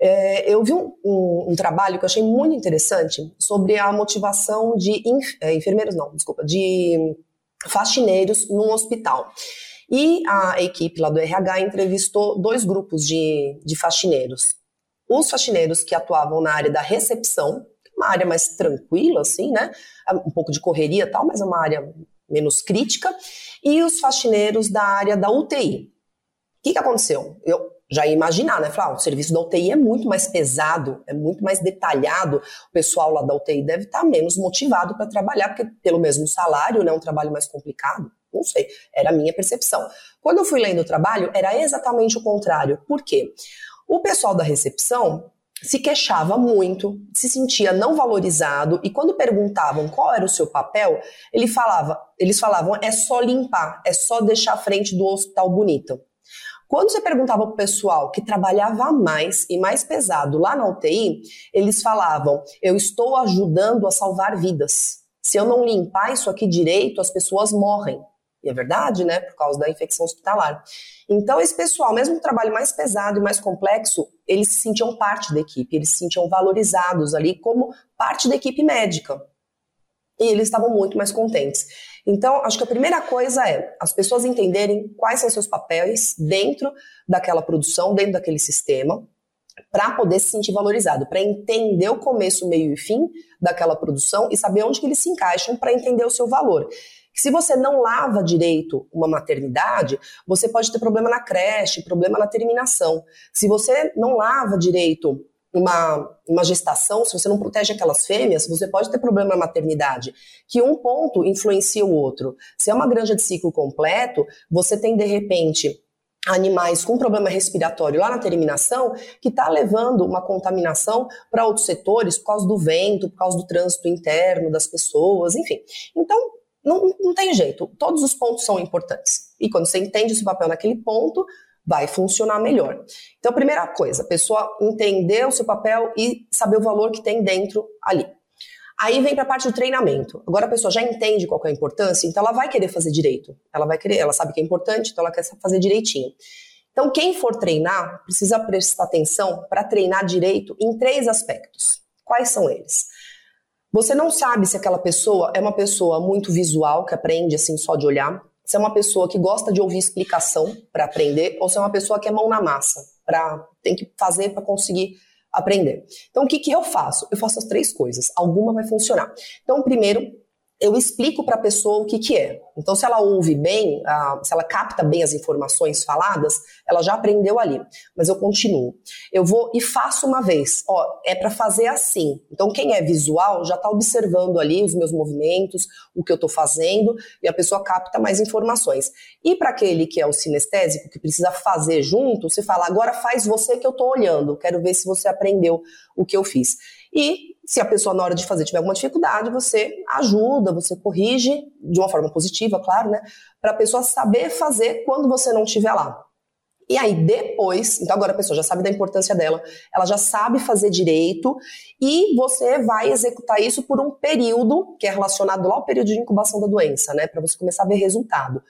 É, eu vi um, um, um, trabalho que eu achei muito interessante sobre a motivação de é, enfermeiros, não, desculpa, de faxineiros num hospital. E a equipe lá do RH entrevistou dois grupos de, de faxineiros. Os faxineiros que atuavam na área da recepção, uma área mais tranquila, assim, né? Um pouco de correria e tal, mas é uma área menos crítica. E os faxineiros da área da UTI. O que, que aconteceu? Eu já ia imaginar, né? Falar, ah, o serviço da UTI é muito mais pesado, é muito mais detalhado. O pessoal lá da UTI deve estar menos motivado para trabalhar, porque pelo mesmo salário, né? É um trabalho mais complicado. Não sei, era a minha percepção. Quando eu fui lendo o trabalho, era exatamente o contrário. Por quê? O pessoal da recepção se queixava muito, se sentia não valorizado e quando perguntavam qual era o seu papel, ele falava, eles falavam é só limpar, é só deixar a frente do hospital bonito. Quando você perguntava para o pessoal que trabalhava mais e mais pesado lá na UTI, eles falavam: eu estou ajudando a salvar vidas. Se eu não limpar isso aqui direito, as pessoas morrem. E é verdade, né? Por causa da infecção hospitalar. Então, esse pessoal, mesmo o trabalho mais pesado e mais complexo, eles se sentiam parte da equipe, eles se sentiam valorizados ali como parte da equipe médica. E eles estavam muito mais contentes. Então, acho que a primeira coisa é as pessoas entenderem quais são seus papéis dentro daquela produção, dentro daquele sistema, para poder se sentir valorizado, para entender o começo, meio e fim daquela produção e saber onde que eles se encaixam para entender o seu valor que se você não lava direito uma maternidade, você pode ter problema na creche, problema na terminação. Se você não lava direito uma, uma gestação, se você não protege aquelas fêmeas, você pode ter problema na maternidade, que um ponto influencia o outro. Se é uma granja de ciclo completo, você tem de repente animais com problema respiratório lá na terminação, que está levando uma contaminação para outros setores por causa do vento, por causa do trânsito interno das pessoas, enfim. Então, não, não tem jeito, todos os pontos são importantes. E quando você entende esse papel naquele ponto, vai funcionar melhor. Então, primeira coisa, a pessoa entender o seu papel e saber o valor que tem dentro ali. Aí vem para a parte do treinamento. Agora a pessoa já entende qual é a importância, então ela vai querer fazer direito. Ela vai querer, ela sabe que é importante, então ela quer fazer direitinho. Então, quem for treinar, precisa prestar atenção para treinar direito em três aspectos. Quais são eles? Você não sabe se aquela pessoa é uma pessoa muito visual, que aprende assim só de olhar, Você é uma pessoa que gosta de ouvir explicação para aprender ou você é uma pessoa que é mão na massa, para tem que fazer para conseguir aprender. Então, o que, que eu faço? Eu faço as três coisas. Alguma vai funcionar. Então, primeiro, eu explico para a pessoa o que, que é. Então, se ela ouve bem, se ela capta bem as informações faladas, ela já aprendeu ali. Mas eu continuo. Eu vou e faço uma vez. Ó, é para fazer assim. Então, quem é visual já está observando ali os meus movimentos, o que eu estou fazendo, e a pessoa capta mais informações. E para aquele que é o sinestésico, que precisa fazer junto, você fala, agora faz você que eu estou olhando. Quero ver se você aprendeu o que eu fiz. E se a pessoa, na hora de fazer, tiver alguma dificuldade, você ajuda, você corrige, de uma forma positiva, claro, né? Para a pessoa saber fazer quando você não estiver lá. E aí, depois, então agora a pessoa já sabe da importância dela, ela já sabe fazer direito, e você vai executar isso por um período, que é relacionado lá ao período de incubação da doença, né? Para você começar a ver resultado.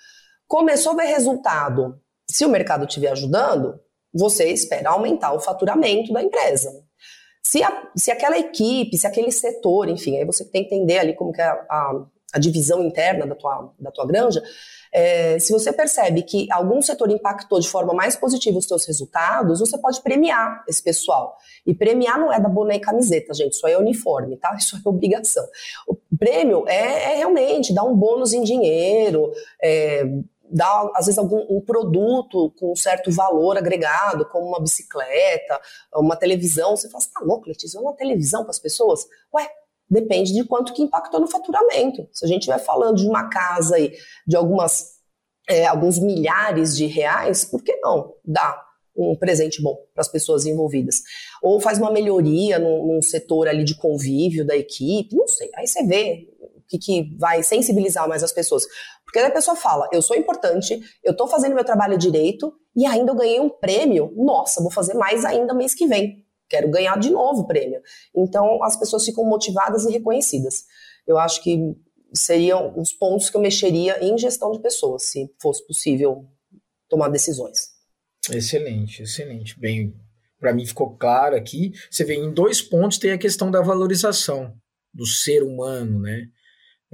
Começou a ver resultado, se o mercado estiver ajudando, você espera aumentar o faturamento da empresa. Se, a, se aquela equipe, se aquele setor, enfim, aí você tem que entender ali como que é a, a, a divisão interna da tua, da tua granja, é, se você percebe que algum setor impactou de forma mais positiva os seus resultados, você pode premiar esse pessoal. E premiar não é da boné e camiseta, gente, isso é uniforme, tá? Isso é obrigação. O prêmio é, é realmente dar um bônus em dinheiro, é, dar, às vezes, algum um produto com um certo valor agregado, como uma bicicleta, uma televisão. Você fala, você tá louco, Letícia? Uma televisão para as pessoas? Ué, depende de quanto que impactou no faturamento. Se a gente estiver falando de uma casa aí, de algumas, é, alguns milhares de reais, por que não dar um presente bom para as pessoas envolvidas? Ou faz uma melhoria num, num setor ali de convívio da equipe, não sei. Aí você vê o que, que vai sensibilizar mais as pessoas. Porque aí a pessoa fala, eu sou importante, eu estou fazendo meu trabalho direito e ainda eu ganhei um prêmio, nossa, vou fazer mais ainda mês que vem. Quero ganhar de novo o prêmio. Então as pessoas ficam motivadas e reconhecidas. Eu acho que seriam os pontos que eu mexeria em gestão de pessoas, se fosse possível tomar decisões. Excelente, excelente. Bem, para mim ficou claro aqui. Você vê, em dois pontos tem a questão da valorização do ser humano, né?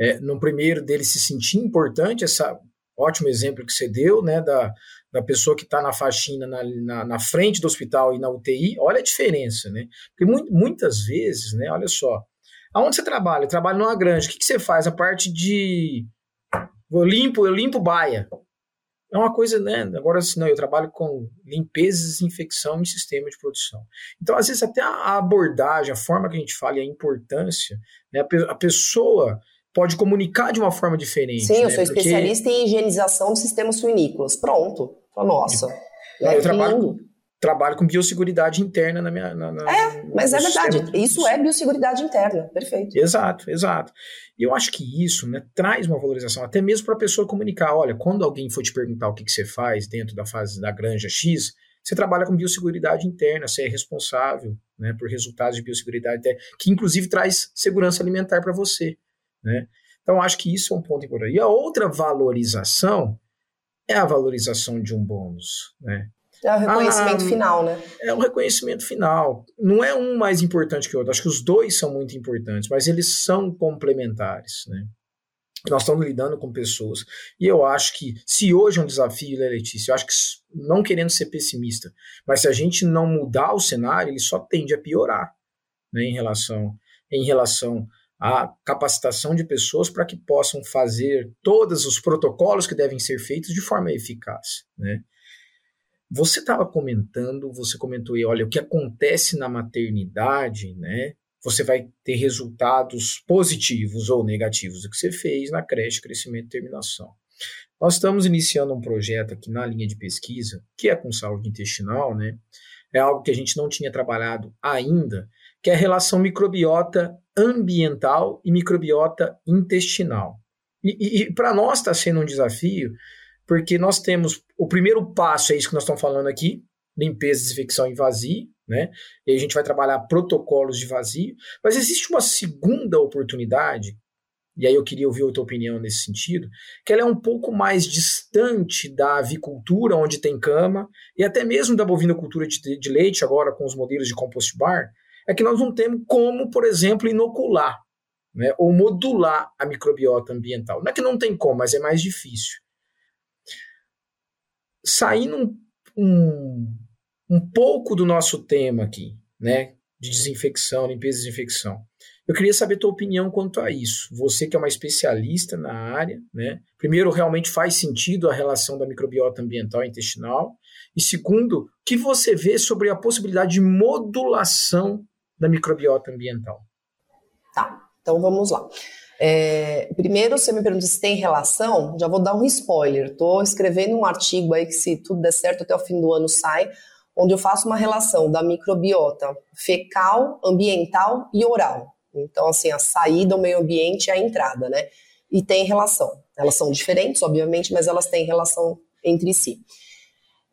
É, no primeiro dele se sentir importante, essa ótimo exemplo que você deu, né, da, da pessoa que está na faxina na, na, na, frente do hospital e na UTI, olha a diferença, né? Porque mu muitas vezes, né, olha só, aonde você trabalha? Eu trabalho numa granja, o que, que você faz? A parte de eu limpo, eu limpo baia. É uma coisa, né? Agora, assim, não, eu trabalho com limpeza e desinfecção em sistema de produção. Então, às vezes, até a abordagem, a forma que a gente fala e a importância, né? A pessoa pode comunicar de uma forma diferente. Sim, né? eu sou Porque... especialista em higienização de sistemas suinícolas. Pronto. Nossa. É, eu trabalho, trabalho com biosseguridade interna na minha. Na, na, é, mas é verdade. Isso é biosseguridade interna. Perfeito. Exato, exato. E eu acho que isso né, traz uma valorização, até mesmo para a pessoa comunicar. Olha, quando alguém for te perguntar o que, que você faz dentro da fase da granja X, você trabalha com biosseguridade interna, você é responsável né, por resultados de biosseguridade interna, que inclusive traz segurança alimentar para você. Né? Então, acho que isso é um ponto importante. E a outra valorização é a valorização de um bônus. Né? É o reconhecimento ah, final, né? É o reconhecimento final. Não é um mais importante que o outro. Acho que os dois são muito importantes, mas eles são complementares, né? Nós estamos lidando com pessoas. E eu acho que, se hoje é um desafio, né, Letícia? Eu acho que, não querendo ser pessimista, mas se a gente não mudar o cenário, ele só tende a piorar né, em relação, em relação a capacitação de pessoas para que possam fazer todos os protocolos que devem ser feitos de forma eficaz. Né? Você estava comentando, você comentou aí, olha, o que acontece na maternidade, né? Você vai ter resultados positivos ou negativos do que você fez na creche, crescimento e terminação. Nós estamos iniciando um projeto aqui na linha de pesquisa, que é com saúde intestinal, né? É algo que a gente não tinha trabalhado ainda, que é a relação microbiota ambiental e microbiota intestinal. E, e, e para nós está sendo um desafio, porque nós temos o primeiro passo, é isso que nós estamos falando aqui, limpeza, desinfecção em vazio, né? E a gente vai trabalhar protocolos de vazio, mas existe uma segunda oportunidade, e aí eu queria ouvir a tua opinião nesse sentido, que ela é um pouco mais distante da avicultura, onde tem cama, e até mesmo da bovinocultura de, de leite, agora com os modelos de compost bar, é que nós não temos como, por exemplo, inocular né, ou modular a microbiota ambiental. Não é que não tem como, mas é mais difícil. saindo um, um, um pouco do nosso tema aqui, né? De desinfecção, limpeza e desinfecção. Eu queria saber tua opinião quanto a isso. Você que é uma especialista na área, né? Primeiro, realmente faz sentido a relação da microbiota ambiental e intestinal? E segundo, o que você vê sobre a possibilidade de modulação da microbiota ambiental? Tá, então vamos lá. É, primeiro, você me pergunta se tem relação, já vou dar um spoiler. Estou escrevendo um artigo aí que, se tudo der certo, até o fim do ano sai, onde eu faço uma relação da microbiota fecal, ambiental e oral. Então, assim, a saída, o meio ambiente e a entrada, né? E tem relação. Elas são diferentes, obviamente, mas elas têm relação entre si.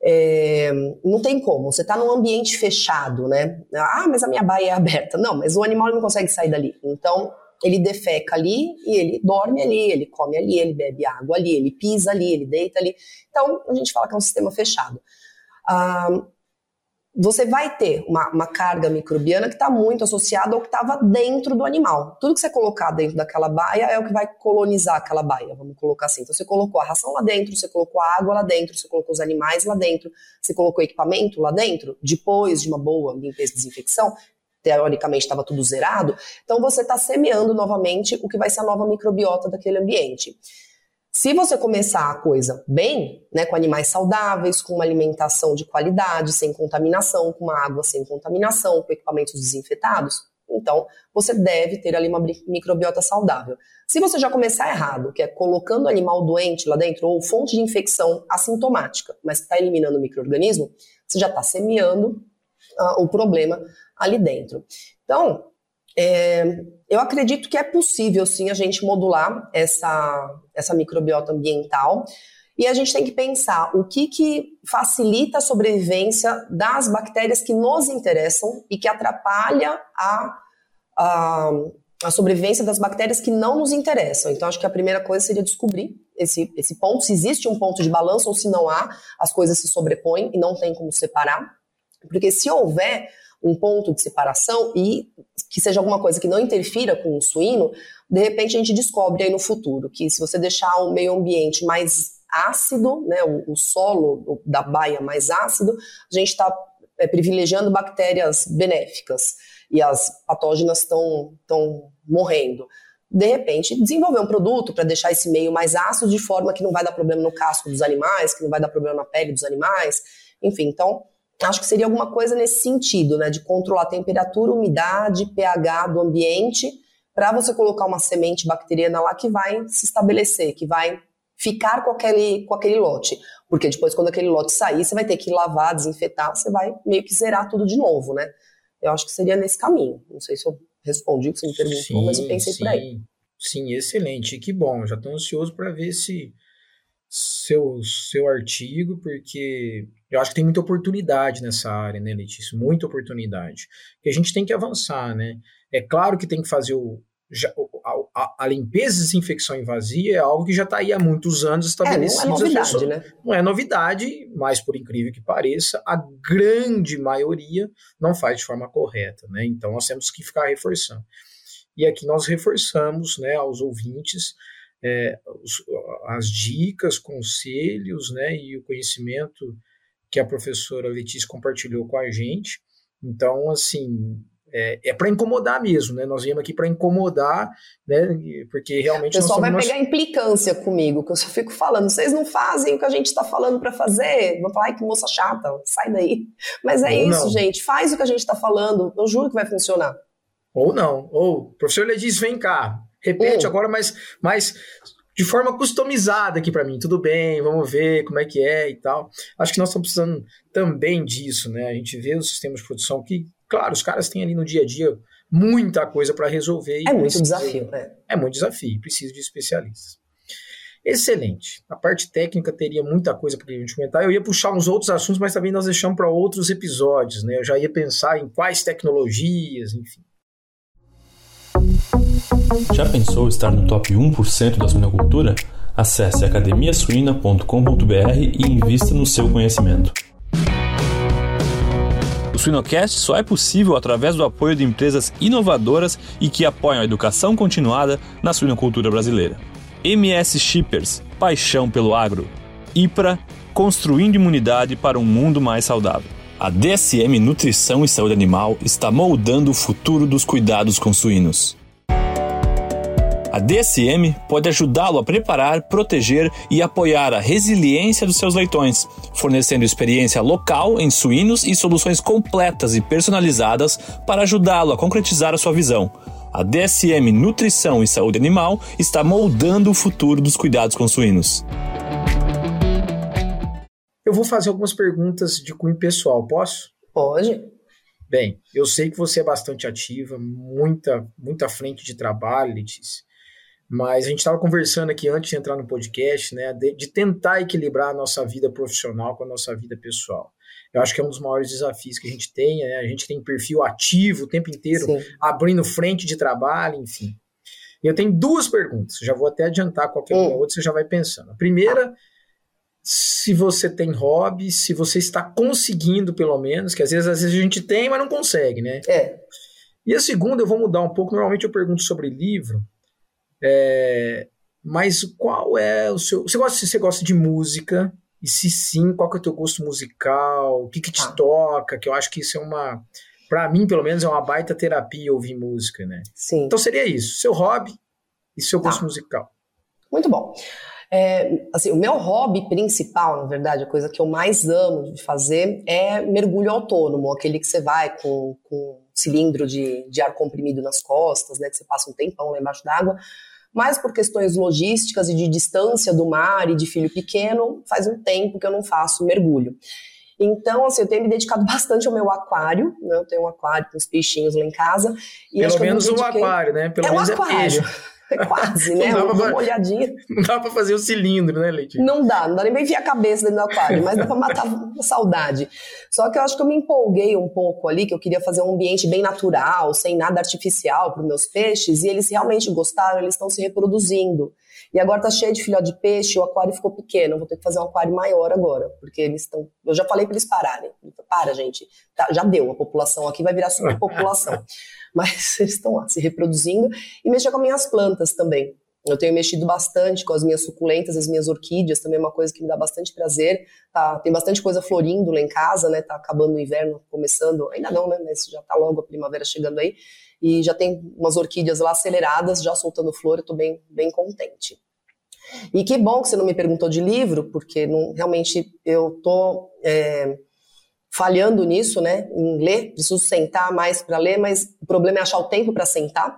É, não tem como, você está num ambiente fechado, né? Ah, mas a minha baia é aberta. Não, mas o animal não consegue sair dali. Então, ele defeca ali e ele dorme ali, ele come ali, ele bebe água ali, ele pisa ali, ele deita ali. Então, a gente fala que é um sistema fechado. Ah, você vai ter uma, uma carga microbiana que está muito associada ao que estava dentro do animal. Tudo que você colocar dentro daquela baia é o que vai colonizar aquela baia, vamos colocar assim. Então, você colocou a ração lá dentro, você colocou a água lá dentro, você colocou os animais lá dentro, você colocou equipamento lá dentro, depois de uma boa limpeza e desinfecção, teoricamente estava tudo zerado, então você está semeando novamente o que vai ser a nova microbiota daquele ambiente. Se você começar a coisa bem, né, com animais saudáveis, com uma alimentação de qualidade, sem contaminação, com uma água sem contaminação, com equipamentos desinfetados, então você deve ter ali uma microbiota saudável. Se você já começar errado, que é colocando animal doente lá dentro, ou fonte de infecção assintomática, mas está eliminando o microorganismo, você já está semeando uh, o problema ali dentro. Então, é, eu acredito que é possível sim a gente modular essa, essa microbiota ambiental. E a gente tem que pensar o que, que facilita a sobrevivência das bactérias que nos interessam e que atrapalha a, a, a sobrevivência das bactérias que não nos interessam. Então, acho que a primeira coisa seria descobrir esse, esse ponto, se existe um ponto de balanço ou se não há, as coisas se sobrepõem e não tem como separar. Porque se houver um ponto de separação e que seja alguma coisa que não interfira com o suíno, de repente a gente descobre aí no futuro que se você deixar o meio ambiente mais ácido, né, o, o solo da baia mais ácido, a gente está é, privilegiando bactérias benéficas e as patógenas estão morrendo. De repente, desenvolver um produto para deixar esse meio mais ácido de forma que não vai dar problema no casco dos animais, que não vai dar problema na pele dos animais, enfim, então Acho que seria alguma coisa nesse sentido, né? De controlar a temperatura, umidade, pH do ambiente, para você colocar uma semente bacteriana lá que vai se estabelecer, que vai ficar com aquele, com aquele lote. Porque depois, quando aquele lote sair, você vai ter que lavar, desinfetar, você vai meio que zerar tudo de novo, né? Eu acho que seria nesse caminho. Não sei se eu respondi o que você me perguntou, sim, mas eu pensei sim, por aí. Sim, excelente. Que bom. Já estou ansioso para ver se seu, seu artigo, porque eu acho que tem muita oportunidade nessa área, né, Letícia? Muita oportunidade. Que a gente tem que avançar, né? É claro que tem que fazer o. Já, a, a, limpeza e desinfecção invasiva é algo que já está aí há muitos anos estabelecido. É, não é novidade, pessoas, né? Não é novidade, mas por incrível que pareça, a grande maioria não faz de forma correta, né? Então nós temos que ficar reforçando. E aqui nós reforçamos, né, aos ouvintes é, os, as dicas, conselhos, né, e o conhecimento que a professora Letícia compartilhou com a gente. Então, assim, é, é para incomodar mesmo, né? Nós viemos aqui para incomodar, né? Porque realmente. O pessoal vai pegar implicância comigo, que eu só fico falando, vocês não fazem o que a gente está falando para fazer. Vão falar, ai, que moça chata, sai daí. Mas é Ou isso, não. gente, faz o que a gente está falando, eu juro que vai funcionar. Ou não. Ou, professor Letícia, vem cá, repete hum. agora, mas, mas de forma customizada aqui para mim. Tudo bem, vamos ver como é que é e tal. Acho que nós estamos precisando também disso, né? A gente vê os sistemas de produção que, claro, os caras têm ali no dia a dia muita coisa para resolver. é muito desafio, né? É muito desafio, precisa de especialistas. Excelente. A parte técnica teria muita coisa para a gente comentar. Eu ia puxar uns outros assuntos, mas também nós deixamos para outros episódios, né? Eu já ia pensar em quais tecnologias, enfim. Já pensou estar no top 1% da suinocultura? Acesse academiasuina.com.br e invista no seu conhecimento. O Suinocast só é possível através do apoio de empresas inovadoras e que apoiam a educação continuada na suinocultura brasileira. MS Shippers, paixão pelo agro. IPRA, construindo imunidade para um mundo mais saudável. A DSM Nutrição e Saúde Animal está moldando o futuro dos cuidados com suínos. A DSM pode ajudá-lo a preparar, proteger e apoiar a resiliência dos seus leitões, fornecendo experiência local em suínos e soluções completas e personalizadas para ajudá-lo a concretizar a sua visão. A DSM Nutrição e Saúde Animal está moldando o futuro dos cuidados com suínos. Eu vou fazer algumas perguntas de cunho pessoal, posso? Pode. Bem, eu sei que você é bastante ativa, muita, muita frente de trabalho, Letícia. Mas a gente estava conversando aqui antes de entrar no podcast, né, de, de, tentar equilibrar a nossa vida profissional com a nossa vida pessoal. Eu acho que é um dos maiores desafios que a gente tem, né? A gente tem perfil ativo o tempo inteiro, Sim. abrindo frente de trabalho, enfim. E eu tenho duas perguntas, já vou até adiantar qualquer hum. outra, você já vai pensando. A primeira, se você tem hobby, se você está conseguindo, pelo menos, que às vezes, às vezes a gente tem, mas não consegue, né? É. E a segunda, eu vou mudar um pouco. Normalmente eu pergunto sobre livro, é, mas qual é o seu. Você gosta, você gosta de música? E se sim, qual que é o teu gosto musical? O que, que te ah. toca? Que eu acho que isso é uma. Para mim, pelo menos, é uma baita terapia ouvir música, né? Sim. Então seria isso: seu hobby e seu gosto tá. musical. Muito bom. É, assim, o meu hobby principal, na verdade, a coisa que eu mais amo de fazer é mergulho autônomo, aquele que você vai com, com cilindro de, de ar comprimido nas costas, né, que você passa um tempão lá embaixo d'água, mas por questões logísticas e de distância do mar e de filho pequeno, faz um tempo que eu não faço mergulho. Então, assim, eu tenho me dedicado bastante ao meu aquário, né? Eu tenho um aquário com os peixinhos lá em casa. Pelo menos um aquário, né? Pelo é menos um aquário. é peixe. É quase, né? Dá uma olhadinha. Não dá pra fazer o cilindro, né, Leite? Não dá, não dá nem pra enfiar a cabeça dentro do aquário, mas dá pra matar a saudade. Só que eu acho que eu me empolguei um pouco ali, que eu queria fazer um ambiente bem natural, sem nada artificial para os meus peixes, e eles realmente gostaram, eles estão se reproduzindo. E agora tá cheio de filhote de peixe, o aquário ficou pequeno. Vou ter que fazer um aquário maior agora, porque eles estão. Eu já falei para eles pararem. Para, gente. Tá, já deu, a população aqui vai virar superpopulação. Mas eles estão lá se reproduzindo e mexer com as minhas plantas também. Eu tenho mexido bastante com as minhas suculentas, as minhas orquídeas, também é uma coisa que me dá bastante prazer. Tá, tem bastante coisa florindo lá em casa, né? Tá acabando o inverno, começando, ainda não, né? Mas já tá logo a primavera chegando aí. E já tem umas orquídeas lá aceleradas, já soltando flor, eu tô bem, bem contente. E que bom que você não me perguntou de livro, porque não, realmente eu tô é, falhando nisso, né? Em ler, preciso sentar mais para ler, mas o problema é achar o tempo para sentar.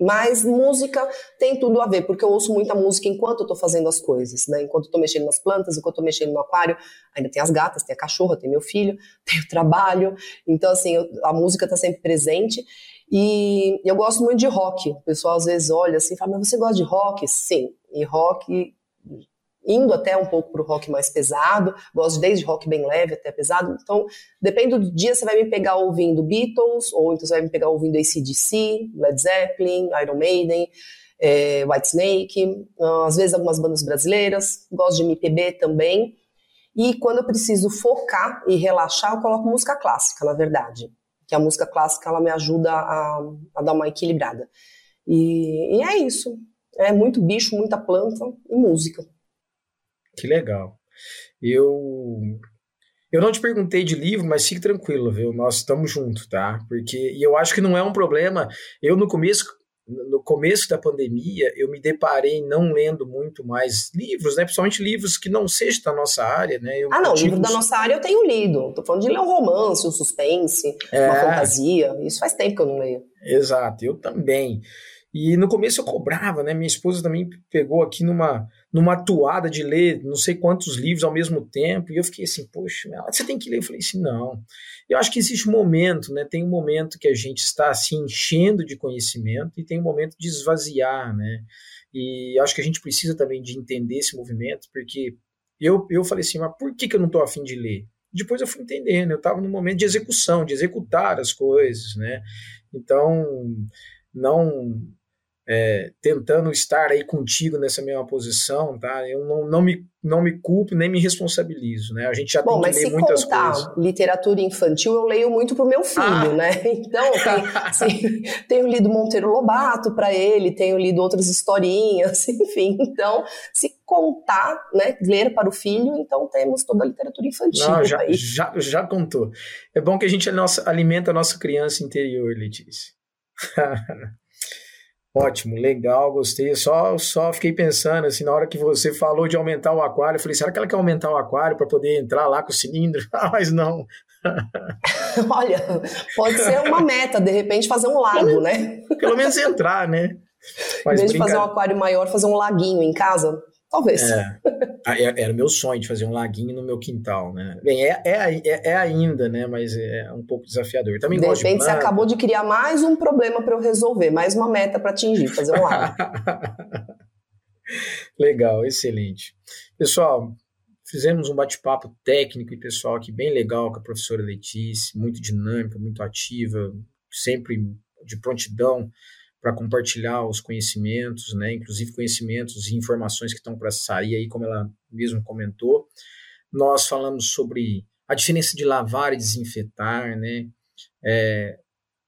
Mas música tem tudo a ver, porque eu ouço muita música enquanto eu tô fazendo as coisas, né? Enquanto eu tô mexendo nas plantas, enquanto eu tô mexendo no aquário, ainda tem as gatas, tem a cachorra, tem meu filho, tem o trabalho. Então, assim, eu, a música tá sempre presente. E eu gosto muito de rock. O pessoal às vezes olha assim e fala, mas você gosta de rock? Sim. E rock indo até um pouco para o rock mais pesado, gosto desde rock bem leve até pesado, então depende do dia você vai me pegar ouvindo Beatles, ou então você vai me pegar ouvindo ACDC, Led Zeppelin, Iron Maiden, é, White Snake, às vezes algumas bandas brasileiras, gosto de MPB também, e quando eu preciso focar e relaxar, eu coloco música clássica, na verdade, que a música clássica ela me ajuda a, a dar uma equilibrada. E, e é isso, é muito bicho, muita planta e música. Que legal. Eu eu não te perguntei de livro, mas fique tranquilo, viu? Nós estamos juntos, tá? Porque e eu acho que não é um problema. Eu no começo no começo da pandemia, eu me deparei não lendo muito mais livros, né? Principalmente livros que não sejam da nossa área, né? Eu, ah, não, livro da nossa área eu tenho lido. Tô falando de ler um romance, um suspense, é... uma fantasia. Isso faz tempo que eu não leio. Exato, eu também. E no começo eu cobrava, né? Minha esposa também pegou aqui numa, numa atuada de ler não sei quantos livros ao mesmo tempo. E eu fiquei assim, poxa, você tem que ler. Eu falei assim, não. Eu acho que existe um momento, né? Tem um momento que a gente está se enchendo de conhecimento e tem um momento de esvaziar, né? E acho que a gente precisa também de entender esse movimento, porque eu, eu falei assim, mas por que, que eu não estou afim de ler? Depois eu fui entendendo, eu estava no momento de execução, de executar as coisas, né? Então, não é, tentando estar aí contigo nessa mesma posição, tá? Eu não, não, me, não me culpo nem me responsabilizo, né? A gente já Bom, tem que ler muitas contar coisas. literatura infantil, eu leio muito pro meu filho, ah. né? Então, tem, sim, tenho lido Monteiro Lobato para ele, tenho lido outras historinhas, enfim. Então, se contar, né, ler para o filho, então temos toda a literatura infantil não, já, aí. Já, já contou. É bom que a gente nossa, alimenta a nossa criança interior, Letícia. Ótimo, legal, gostei. Só, só fiquei pensando assim, na hora que você falou de aumentar o aquário, eu falei, será que ela quer aumentar o aquário para poder entrar lá com o cilindro? Ah, mas não. Olha, pode ser uma meta, de repente fazer um lago, né? Pelo menos entrar, né? Mas em vez de fazer um aquário maior, fazer um laguinho em casa. Talvez. É, é, era o meu sonho de fazer um laguinho no meu quintal, né? Bem, é, é, é, é ainda, né? Mas é um pouco desafiador. Também de repente de você acabou de criar mais um problema para eu resolver, mais uma meta para atingir, fazer um lago. legal, excelente. Pessoal, fizemos um bate-papo técnico e pessoal aqui bem legal com a professora Letícia, muito dinâmica, muito ativa, sempre de prontidão para compartilhar os conhecimentos, né, inclusive conhecimentos e informações que estão para sair aí, como ela mesmo comentou. Nós falamos sobre a diferença de lavar e desinfetar, né, é,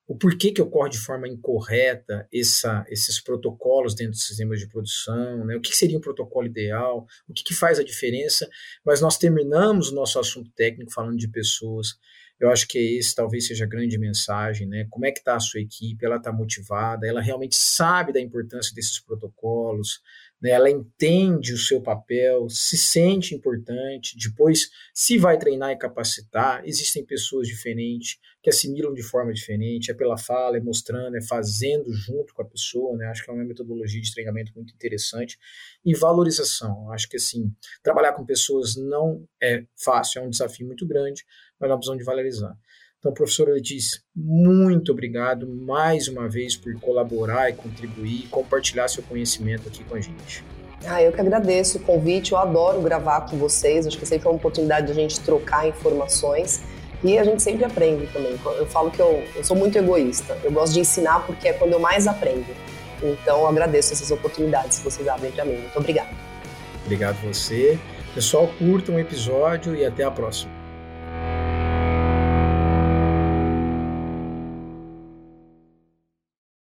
o porquê que ocorre de forma incorreta essa, esses protocolos dentro dos sistemas de produção, né? o que seria um protocolo ideal, o que, que faz a diferença, mas nós terminamos o nosso assunto técnico falando de pessoas, eu acho que esse talvez seja a grande mensagem, né? Como é que está a sua equipe? Ela está motivada? Ela realmente sabe da importância desses protocolos? Né? Ela entende o seu papel, se sente importante. Depois, se vai treinar e capacitar, existem pessoas diferentes que assimilam de forma diferente. É pela fala, é mostrando, é fazendo junto com a pessoa, né? Acho que é uma metodologia de treinamento muito interessante. E valorização. Acho que assim, trabalhar com pessoas não é fácil, é um desafio muito grande mas nós precisamos de valorizar. Então, professora Letícia, muito obrigado mais uma vez por colaborar e contribuir e compartilhar seu conhecimento aqui com a gente. Ah, eu que agradeço o convite, eu adoro gravar com vocês, acho que sempre é uma oportunidade de a gente trocar informações e a gente sempre aprende também. Eu falo que eu, eu sou muito egoísta, eu gosto de ensinar porque é quando eu mais aprendo. Então, eu agradeço essas oportunidades que vocês abrem para mim. Muito obrigada. Obrigado você. Pessoal, curtam o episódio e até a próxima.